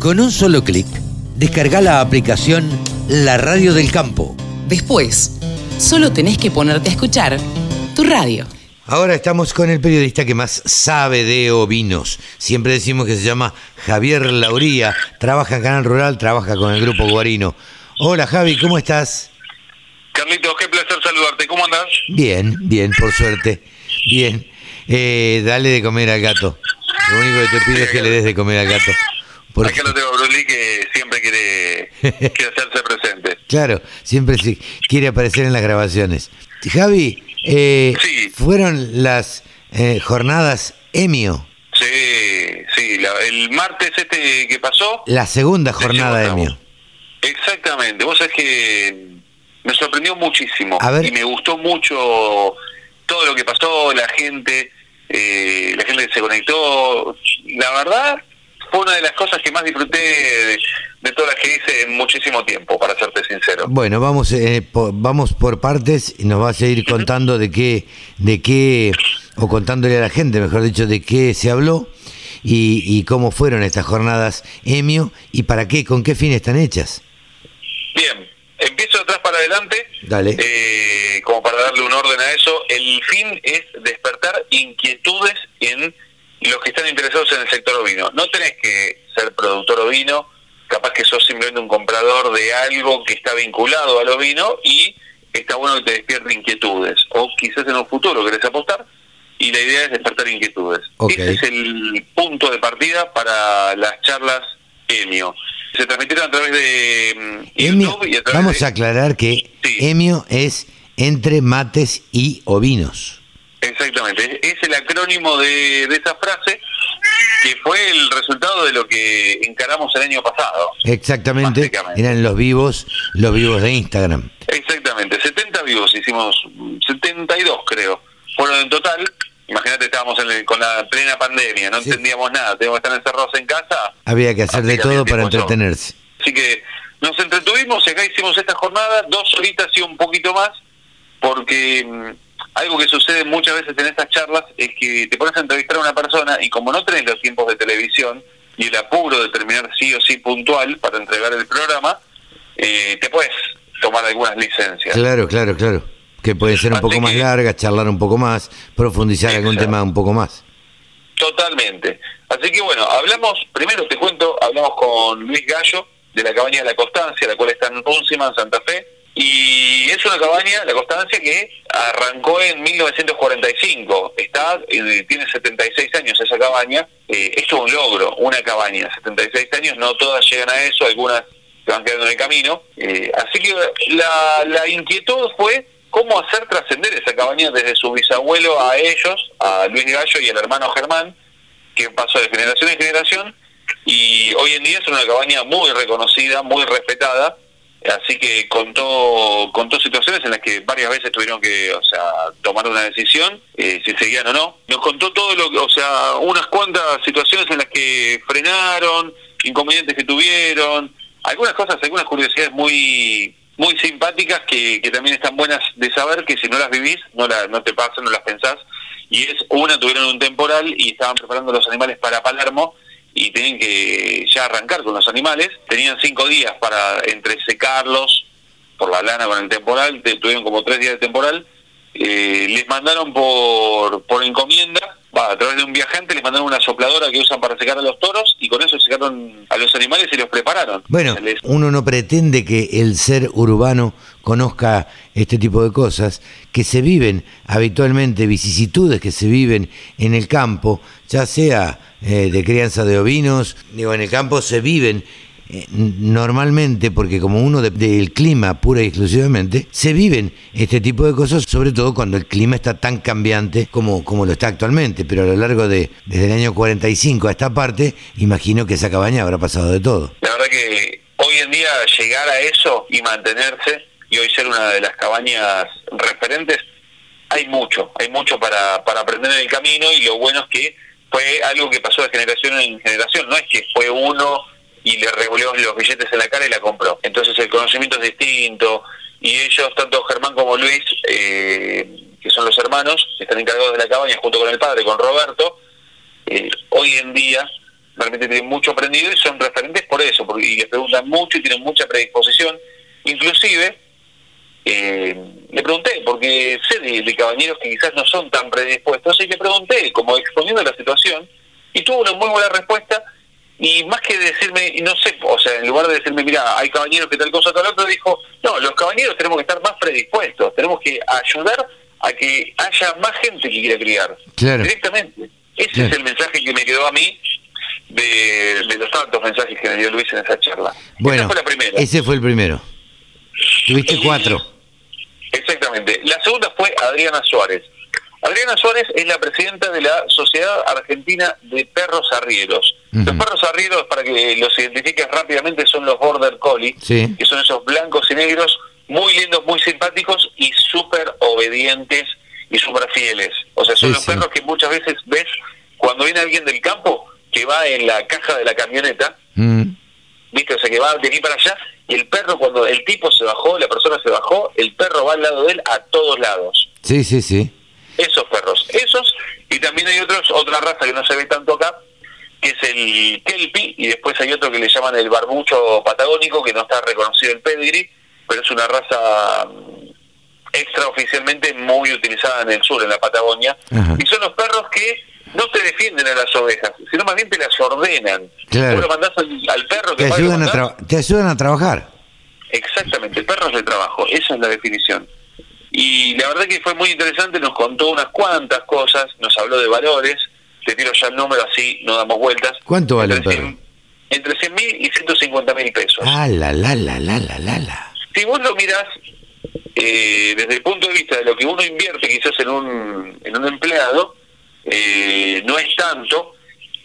Con un solo clic, descarga la aplicación La Radio del Campo. Después, solo tenés que ponerte a escuchar tu radio. Ahora estamos con el periodista que más sabe de ovinos. Siempre decimos que se llama Javier Lauría. Trabaja en Canal Rural, trabaja con el Grupo Guarino. Hola Javi, ¿cómo estás? Carlitos, qué placer saludarte. ¿Cómo andás? Bien, bien, por suerte. Bien. Eh, dale de comer al gato. Lo único que te pido es que le des de comer al gato. Porque... Acá lo tengo a Bruli que siempre quiere, quiere hacerse presente. Claro, siempre sí, quiere aparecer en las grabaciones. Javi, eh, fueron las eh, jornadas EMIO. Sí, sí, el martes este que pasó. La segunda jornada EMIO. Exactamente, vos sabés que me sorprendió muchísimo y me gustó mucho todo lo que pasó, la gente, eh, la gente que se conectó. La verdad, fue una de las cosas que más disfruté de, todas las que hice en muchísimo tiempo, para serte sincero. Bueno, vamos eh, por, vamos por partes y nos vas a ir contando de qué, de qué, o contándole a la gente, mejor dicho, de qué se habló y, cómo fueron estas jornadas EMIO y para qué, con qué fin están hechas. Bien, empiezo de atrás para adelante. Dale. Eh, como para darle un orden a eso. El fin es despertar inquietudes en los que están interesados en el sector ovino. No tenés que ser productor ovino, capaz que sos simplemente un comprador de algo que está vinculado al ovino y está bueno que te despierte inquietudes. O quizás en un futuro querés apostar y la idea es despertar inquietudes. Ese es el punto de partida para las charlas EMIO. Se transmitieron a través de mm, YouTube y a través Vamos a aclarar que EMIO es entre mates y ovinos. Exactamente, es el acrónimo de, esa frase que fue el resultado de lo que encaramos el año pasado. Exactamente, eran los vivos, los vivos de Instagram. Exactamente, 70 vivos hicimos, 72 creo, fueron en total. Imagínate, estábamos con la plena pandemia, no entendíamos nada, teníamos que estar encerrados en casa. Había que hacer de todo para entretenerse. Así que nos entretuvimos y acá hicimos esta jornada, dos horitas y un poquito más, porque mm, algo que sucede muchas veces en estas charlas es que te pones a entrevistar a una persona y como no tenés los tiempos de televisión y el apuro de terminar sí o sí puntual para entregar el programa, eh, te puedes tomar algunas licencias. Claro, claro, claro. Que puede ser un poco más larga, charlar un poco más, profundizar algún tema un poco más. Totalmente. Así que bueno, hablamos, primero te cuento, hablamos con Luis Gallo de la cabaña de la Constancia, la cual está en Púncima, en Santa Fe, y es una cabaña, la Constancia, que arrancó en 1945. Está, eh, tiene 76 años esa cabaña. Eh, esto es un logro, una cabaña. 76 años, no todas llegan a eso, algunas se van quedando en el camino. Eh, así que la, la inquietud fue cómo hacer trascender esa cabaña desde su bisabuelo a ellos, a Luis Gallo y al hermano Germán, que pasó de generación en generación. Y hoy en día es una cabaña muy reconocida, muy respetada así que contó contó situaciones en las que varias veces tuvieron que o sea tomar una decisión eh, si seguían o no. Nos contó todo lo o sea unas cuantas situaciones en las que frenaron inconvenientes que tuvieron algunas cosas algunas curiosidades muy muy simpáticas que, que también están buenas de saber que si no las vivís no la, no te pasan no las pensás. Y es una tuvieron un temporal y estaban preparando los animales para Palermo y tenían que ya arrancar con los animales. Tenían cinco días para entresecarlos por la lana con el temporal, tuvieron como tres días de temporal. Eh, les mandaron por, por encomienda, va, a través de un viajante, les mandaron una sopladora que usan para secar a los toros y con eso secaron a los animales y los prepararon. Bueno, uno no pretende que el ser urbano conozca este tipo de cosas que se viven habitualmente, vicisitudes que se viven en el campo, ya sea eh, de crianza de ovinos, digo, en el campo se viven eh, normalmente, porque como uno del clima pura y exclusivamente, se viven este tipo de cosas, sobre todo cuando el clima está tan cambiante como, como lo está actualmente, pero a lo largo de, desde el año 45 a esta parte, imagino que esa cabaña habrá pasado de todo. La verdad que hoy en día llegar a eso y mantenerse, y hoy ser una de las cabañas referentes, hay mucho, hay mucho para, para aprender en el camino y lo bueno es que fue algo que pasó de generación en generación, no es que fue uno y le revolvió los billetes en la cara y la compró. Entonces el conocimiento es distinto y ellos, tanto Germán como Luis, eh, que son los hermanos, están encargados de la cabaña junto con el padre, con Roberto, eh, hoy en día realmente tienen mucho aprendido y son referentes por eso, porque, y les preguntan mucho y tienen mucha predisposición. Inclusive, eh, le pregunté, porque sé de, caballeros que quizás no son tan predispuestos, y le pregunté, como exponiendo la situación, y tuvo una muy buena respuesta, y más que decirme, no sé, o sea, en lugar de decirme, mira, hay caballeros que tal cosa, tal otra, dijo, no, los caballeros tenemos que estar más predispuestos, tenemos que ayudar a que haya más gente que quiera criar. Directamente. Ese es el mensaje que me quedó a mí de, los tantos mensajes que me dio Luis en esa charla. Bueno, ese fue el primero. Tuviste cuatro. Exactamente. La segunda fue Adriana Suárez. Adriana Suárez es la presidenta de la Sociedad Argentina de Perros Arrieros. Los perros arrieros, para que los identifiques rápidamente, son los Border Collie, que son esos blancos y negros, muy lindos, muy simpáticos y súper obedientes y súper fieles. O sea, son los perros que muchas veces ves cuando viene alguien del campo que va en la caja de la camioneta, mm. ¿Viste? O sea, que va de aquí para allá, y el perro, cuando el tipo se bajó, la persona se bajó, el perro va al lado de él a todos lados. Sí, sí, sí. Esos perros, esos, y también hay otros, otra raza que no se ve tanto acá, que es el Kelpie, y después hay otro que le llaman el barbucho patagónico, que no está reconocido el pedigree, pero es una raza mm, extraoficialmente muy utilizada en el sur, en la Patagonia, y son los perros que no te defienden a las ovejas, sino más bien te las ordenan. Claro. lo mandás al, perro que te ayudan, a te ayudan a trabajar. Exactamente, el perro es de trabajo, esa es la definición. Y la verdad que fue muy interesante, nos contó unas cuantas cosas, nos habló de valores, te tiro ya el número así, no damos vueltas. ¿Cuánto vale el perro? entre 100 mil y 150 mil pesos. Ah, la, la, la, la, la, la. Si vos lo mirás eh, desde el punto de vista de lo que uno invierte quizás en un, en un empleado, eh, no es tanto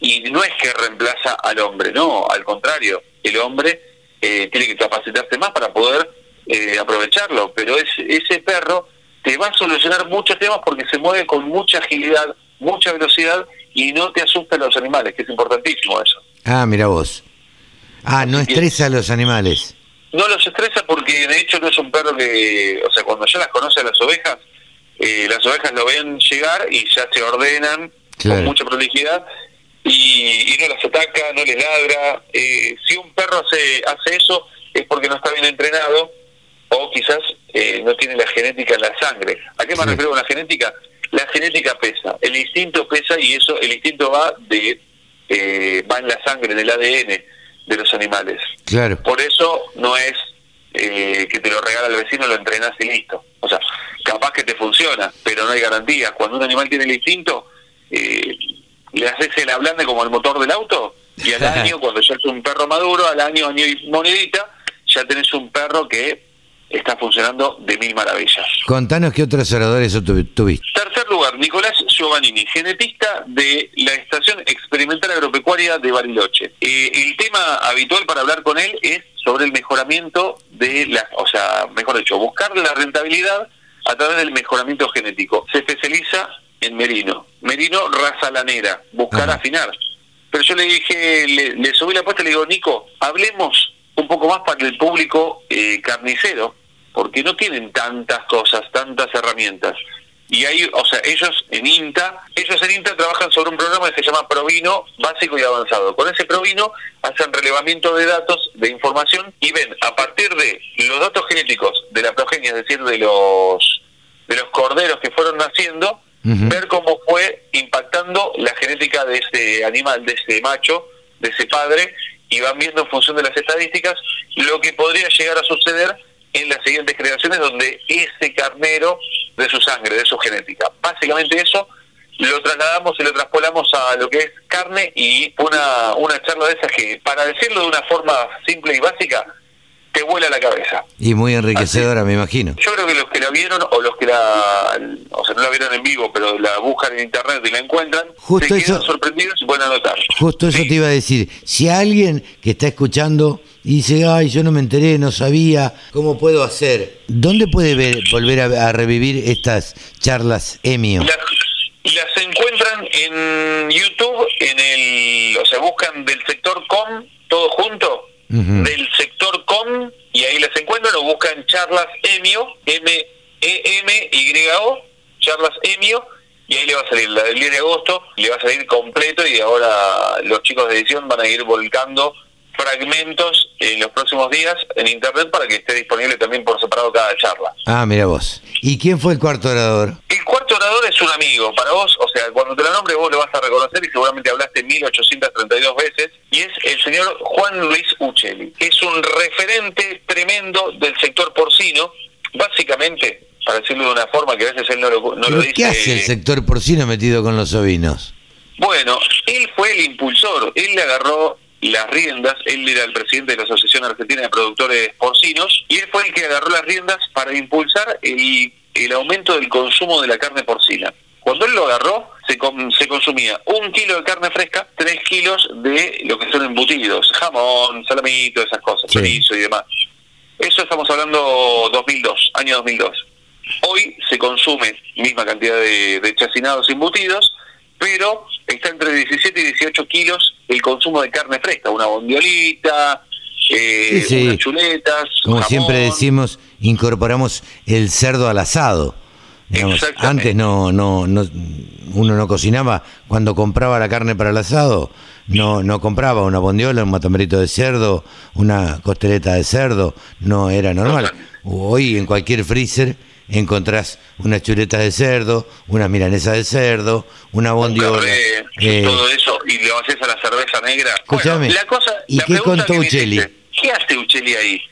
y no es que reemplaza al hombre, no, al contrario, el hombre eh, tiene que capacitarse más para poder eh, aprovecharlo, pero ese perro te va a solucionar muchos temas porque se mueve con mucha agilidad, mucha velocidad y no te asusta a los animales, que es importantísimo eso. Ah, mira vos. Ah, no estresa a los animales. No los estresa porque de hecho no es un perro que, o sea, cuando ya las conoce a las ovejas, eh, las ovejas lo ven llegar y ya se ordenan con mucha prolijidad y, no las ataca, no les ladra. Eh, si un perro hace, hace eso es porque no está bien entrenado o quizás eh, no tiene la genética en la sangre. ¿A qué me refiero con la genética? La genética pesa, el instinto pesa y eso, el instinto va de va en la sangre, en el ADN de los animales. Claro. Por eso no es que te lo regala el vecino, lo entrenas y listo. O sea, capaz que te funciona, pero no hay garantías. Cuando un animal tiene el instinto, eh, le haces el ablande como el motor del auto, y al año, cuando ya es un perro maduro, al año, año y monedita, ya tenés un perro que está funcionando de mil maravillas. Contanos qué otros oradores tuviste. Tercer lugar, Nicolás Giovannini, genetista de la Estación Experimental Agropecuaria de Bariloche. Eh, el tema habitual para hablar con él es sobre el mejoramiento de la, o sea, mejor dicho, buscar la rentabilidad a través del mejoramiento genético. Se especializa en merino. Merino raza lanera, buscar afinar. Pero yo le dije, le, subí la apuesta y le digo, Nico, hablemos un poco más para el público eh, carnicero, porque no tienen tantas cosas, tantas herramientas. Y ahí, o sea, ellos en INTA, ellos en INTA trabajan sobre un programa que se llama Provino básico y avanzado. Con ese Provino hacen relevamiento de datos, de información y ven a partir de los datos genéticos de la progenia, es decir, de los de los corderos que fueron naciendo, ver cómo fue impactando la genética de ese animal, de ese macho, de ese padre, y van viendo en función de las estadísticas lo que podría llegar a suceder en las siguientes generaciones donde ese carnero de su sangre, de su genética. Básicamente eso lo trasladamos y lo traspolamos a lo que es carne y una, una charla de esas que, para decirlo de una forma simple y básica, te vuela la cabeza. Y muy enriquecedora, me imagino. Yo creo que los que la vieron o los que la, o sea, no la vieron en vivo, pero la buscan en internet y la encuentran, Justo se quedan sorprendidos y pueden anotar. Justo eso te iba a decir. Si alguien que está escuchando y dice, ay, yo no me enteré, no sabía, ¿cómo puedo hacer? ¿Dónde puede ver, volver a, revivir estas charlas EMIO? Las, las encuentran en YouTube, en el, o sea, buscan del sector com, todo junto, del sector com y ahí las encuentran o buscan charlas EMIO, M-E-M-Y-O, charlas EMIO, y ahí le va a salir la del 10 de agosto, le va a salir completo y ahora los chicos de edición van a ir volcando fragmentos en los próximos días en internet para que esté disponible también por separado cada charla. Ah, mira vos. ¿Y quién fue el cuarto orador? El cuarto orador es un amigo para vos, o sea, cuando te lo nombre vos lo vas a reconocer y seguramente hablaste 1832 veces, y es el señor Juan Luis Uccelli, que es un referente tremendo del sector porcino, básicamente, para decirlo de una forma que a veces él no lo, no lo dice... ¿Qué hace el sector porcino metido con los ovinos? Bueno, él fue el impulsor, él le agarró las riendas, él era el presidente de la Asociación Argentina de Productores Porcinos, y él fue el que agarró las riendas para impulsar el, el aumento del consumo de la carne porcina. Cuando él lo agarró, se, se consumía un kilo de carne fresca, tres kilos de lo que son embutidos, jamón, salamito, esas cosas, chorizo y demás. Eso estamos hablando 2002, año 2002. Hoy se consume misma cantidad de, de chacinados embutidos, pero está entre 17 y 18 kilos el consumo de carne fresca, una bondiolita, eh, unas chuletas. Como siempre decimos, incorporamos el cerdo al asado. antes no, no, no, uno no cocinaba, cuando compraba la carne para el asado, no, no compraba una bondiola, un matambrito de cerdo, una costeleta de cerdo, no era normal. Hoy en cualquier freezer encontrás unas chuletas de cerdo, una milanesa de cerdo, una bondiola. Eh, todo eso, y lo haces a la cerveza negra. Escúchame, la cosa, ¿y qué contó Ucheli? ¿Qué hace Ucheli ahí?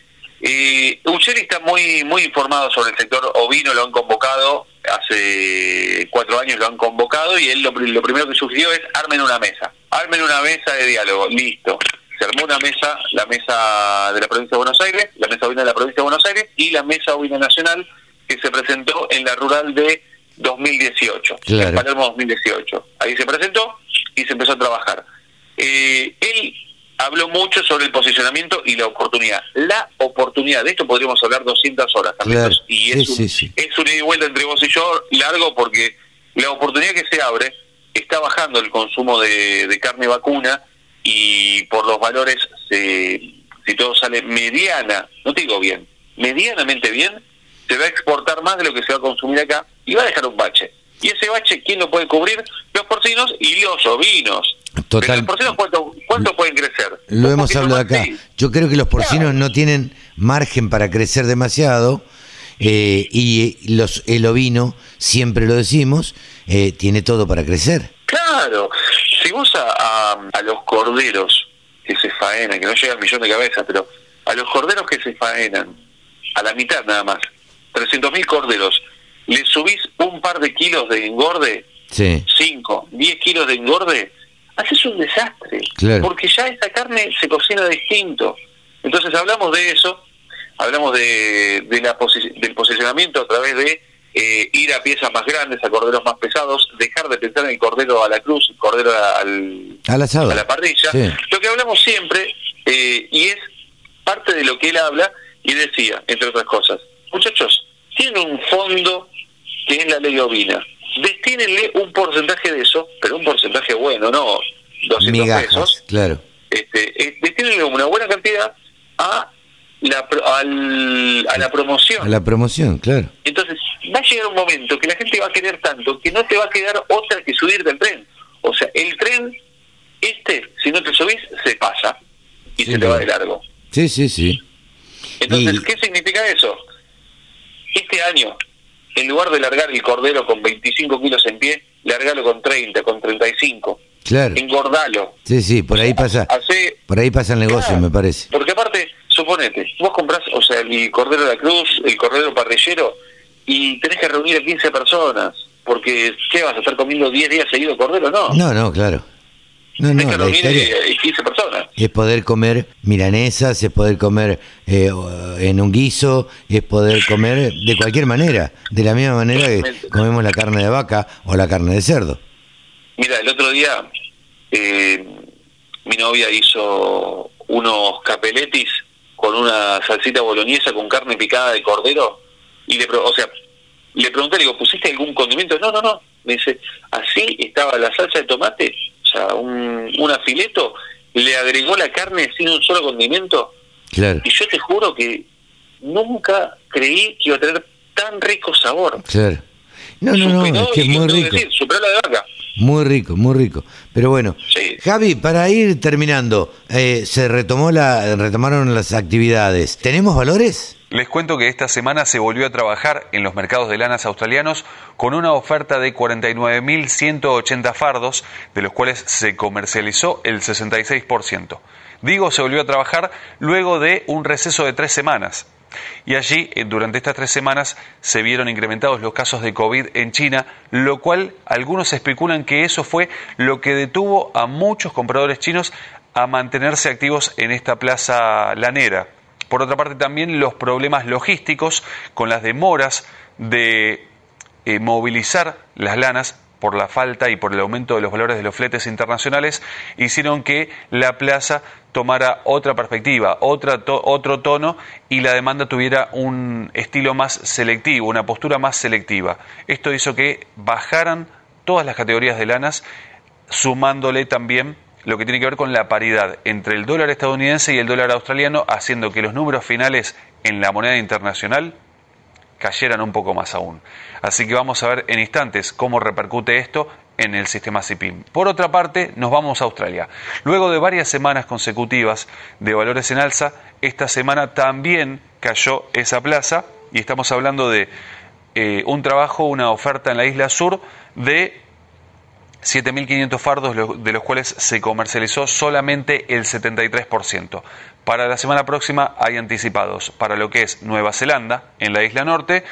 Eh, Ucheli está muy muy informado sobre el sector ovino, lo han convocado, hace cuatro años lo han convocado y él lo, lo primero que sugirió es armen una mesa, armen una mesa de diálogo, listo se armó una mesa, la mesa de la provincia de Buenos Aires, la mesa ovina de la provincia de Buenos Aires y la mesa ovina nacional que se presentó en la rural de 2018, en Palermo 2018. Ahí se presentó y se empezó a trabajar. Eh, él habló mucho sobre el posicionamiento y la oportunidad. La oportunidad, de esto podríamos hablar 200 horas. Y es, un, es un ida y vuelta entre vos y yo largo porque la oportunidad que se abre está bajando el consumo de, de carne vacuna y por los valores, se, si todo sale mediana, no te digo bien, medianamente bien, se va a exportar más de lo que se va a consumir acá y va a dejar un bache. Y ese bache, ¿quién lo puede cubrir? Los porcinos y los ovinos. Total. ¿Los porcinos cuánto, pueden crecer? Lo hemos hablado acá. Yo creo que los porcinos no tienen margen para crecer demasiado eh, y los el ovino, siempre lo decimos, eh, tiene todo para crecer. Claro. Si vos a, a, los corderos que se faenan, que no llegan al millón de cabezas, pero a los corderos que se faenan, a la mitad nada más, 300.000 corderos, le subís un par de kilos de engorde, 5, 10 kilos de engorde, haces un desastre. Porque ya esta carne se cocina distinto. Entonces hablamos de eso, hablamos de, de la del posicionamiento a través de eh, ir a piezas más grandes, a corderos más pesados, dejar de pensar en el cordero a la cruz, el cordero al, a la parrilla. Lo que hablamos siempre, eh, y es parte de lo que él habla, y decía, entre otras cosas, muchachos, tienen un fondo que es la ley ovina. Destínenle un porcentaje de eso, pero un porcentaje bueno, no 200 pesos. Claro. Este, eh, destínenle una buena cantidad a la, a la promoción. A la promoción, claro. Entonces, va a llegar un momento que la gente va a querer tanto que no te va a quedar otra que subir del tren. O sea, el tren, este, si no te subís, se pasa y se te va de largo. Sí, sí, sí. Entonces, ¿qué significa eso? Este año, en lugar de largar el cordero con 25 kilos en pie, largalo con 30, con 35. Claro. Engordalo. Sí, sí, por ahí pasa. por ahí pasa el negocio, me parece. Porque aparte, suponete, vos compras, o sea, el cordero de la cruz, el cordero parrillero, y tenés que reunir a 15 personas. Porque, ¿qué vas a estar comiendo 10 días seguido cordero? No. No, no, claro. No, no, la historia 15 personas. Es poder comer milanesas, es poder comer eh, en un guiso, es poder comer de cualquier manera, de la misma manera que comemos la carne de vaca o la carne de cerdo. Mira, el otro día eh, mi novia hizo unos capeletis con una salsita boloñesa con carne picada de cordero y le, o sea, le pregunté, le digo, ¿pusiste algún condimento? No, no, no. Me dice, así estaba la salsa de tomate un, un afileto, le agregó la carne sin un solo condimento. Claro. Y yo te juro que nunca creí que iba a tener tan rico sabor. Claro. No, no, no, es que es muy rico. superó la de vaca. Muy rico, muy rico. Pero bueno, Javi, para ir terminando, eh, se retomó la, retomaron las actividades. ¿Tenemos valores? Les cuento que esta semana se volvió a trabajar en los mercados de lanas australianos con una oferta de 49.180 fardos, de los cuales se comercializó el 66%. Digo, se volvió a trabajar luego de un receso de tres semanas. Y allí, eh, durante estas tres semanas, se vieron incrementados los casos de COVID en China, lo cual algunos especulan que eso fue lo que detuvo a muchos compradores chinos a mantenerse activos en esta plaza lanera. Por otra parte, también los problemas logísticos con las demoras de eh, movilizar las lanas por la falta y por el aumento de los valores de los fletes internacionales, hicieron que la plaza tomara otra perspectiva, otro tono y la demanda tuviera un estilo más selectivo, una postura más selectiva. Esto hizo que bajaran todas las categorías de lanas, sumándole también lo que tiene que ver con la paridad entre el dólar estadounidense y el dólar australiano, haciendo que los números finales en la moneda internacional cayeran un poco más aún. Así que vamos a ver en instantes cómo repercute esto en el sistema CIPIM. Por otra parte, nos vamos a Australia. Luego de varias semanas consecutivas de valores en alza, esta semana también cayó esa plaza y estamos hablando de eh, un trabajo, una oferta en la isla sur de 7.500 fardos, de los cuales se comercializó solamente el 73%. Para la semana próxima hay anticipados para lo que es Nueva Zelanda, en la isla norte,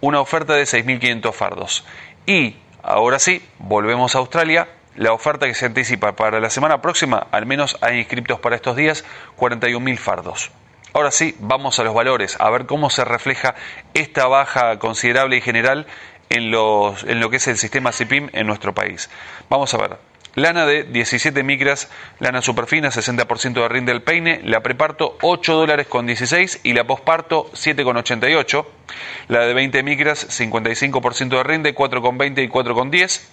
una oferta de 6.500 fardos. Y ahora sí, volvemos a Australia. La oferta que se anticipa para la semana próxima, al menos hay inscriptos para estos días, 41.000 fardos. Ahora sí, vamos a los valores, a ver cómo se refleja esta baja considerable y general en, los, en lo que es el sistema CIPIM en nuestro país. Vamos a ver. Lana de 17 micras, lana superfina, 60% de rinde del peine, la preparto 8 dólares con 16 y la posparto 7,88. La de 20 micras, 55% de rinde, 4,20 y 4,10.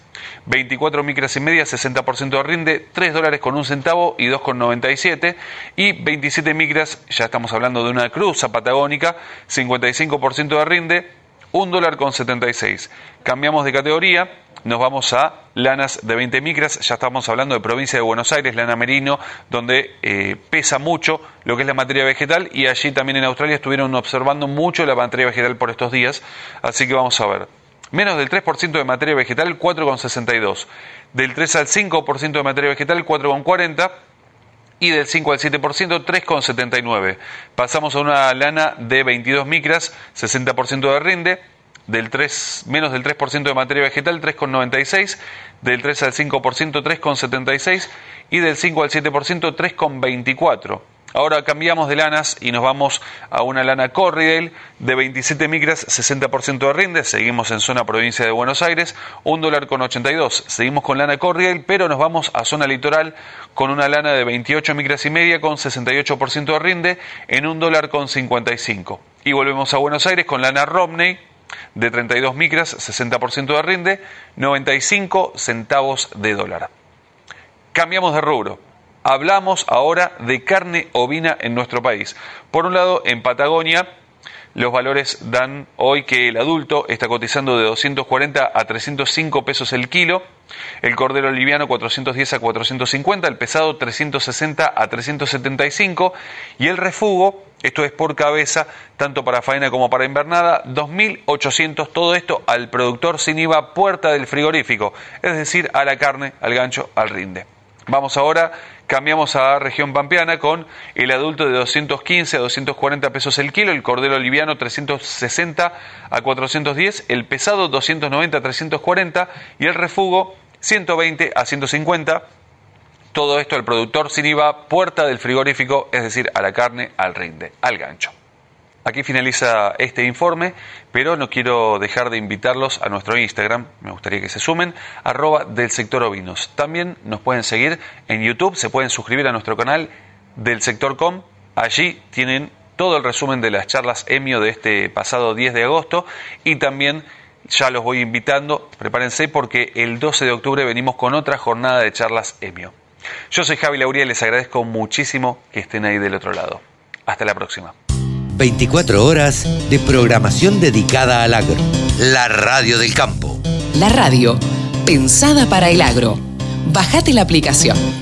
24 micras y media, 60% de rinde, 3 dólares con un centavo y 2,97. Y 27 micras, ya estamos hablando de una cruza patagónica, 55% de rinde, 1 dólar con 76. Cambiamos de categoría, nos vamos a lanas de 20 micras, ya estamos hablando de provincia de Buenos Aires, lana merino, donde eh, pesa mucho lo que es la materia vegetal y allí también en Australia estuvieron observando mucho la materia vegetal por estos días, así que vamos a ver. Menos del 3% de materia vegetal, 4,62. Del 3 al 5% de materia vegetal, 4,40 y del 5 al 7%, 3,79. Pasamos a una lana de 22 micras, 60% de rinde, del 3, menos del 3% de materia vegetal, 3,96, del 3 al 5%, 3,76 y del 5 al 7%, 3,24. Ahora cambiamos de lanas y nos vamos a una lana Corridale de 27 micras, 60% de rinde. Seguimos en zona provincia de Buenos Aires, 1 dólar con 82. Seguimos con lana Corridale, pero nos vamos a zona litoral con una lana de 28 micras y media con 68% de rinde en 1 dólar con 55. Y volvemos a Buenos Aires con lana Romney de 32 micras, 60% de rinde, 95 centavos de dólar. Cambiamos de rubro hablamos ahora de carne ovina en nuestro país. Por un lado, en Patagonia, los valores dan hoy que el adulto está cotizando de 240 a 305 pesos el kilo, el cordero liviano 410 a 450, el pesado 360 a 375 y el refugo, esto es por cabeza, tanto para faena como para invernada, 2.800, todo esto al productor sin IVA puerta del frigorífico, es decir, a la carne, al gancho, al rinde. Vamos ahora, cambiamos a región pampeana con el adulto de 215 a 240 pesos el kilo, el cordero liviano 360 a 410, el pesado 290 a 340 y el refugo 120 a 150. Todo esto al productor sin IVA, puerta del frigorífico, es decir, a la carne, al rinde, al gancho. Aquí finaliza este informe, pero no quiero dejar de invitarlos a nuestro Instagram, me gustaría que se sumen, arroba del sector ovinos. También nos pueden seguir en YouTube, se pueden suscribir a nuestro canal del sector com, allí tienen todo el resumen de las charlas EMIO de este pasado 10 de agosto y también ya los voy invitando, prepárense porque el 12 de octubre venimos con otra jornada de charlas EMIO. Yo soy Javi Lauría y les agradezco muchísimo que estén ahí del otro lado. Hasta la próxima. 24 horas de programación dedicada al agro. La radio del campo. La radio, pensada para el agro. Bajate la aplicación.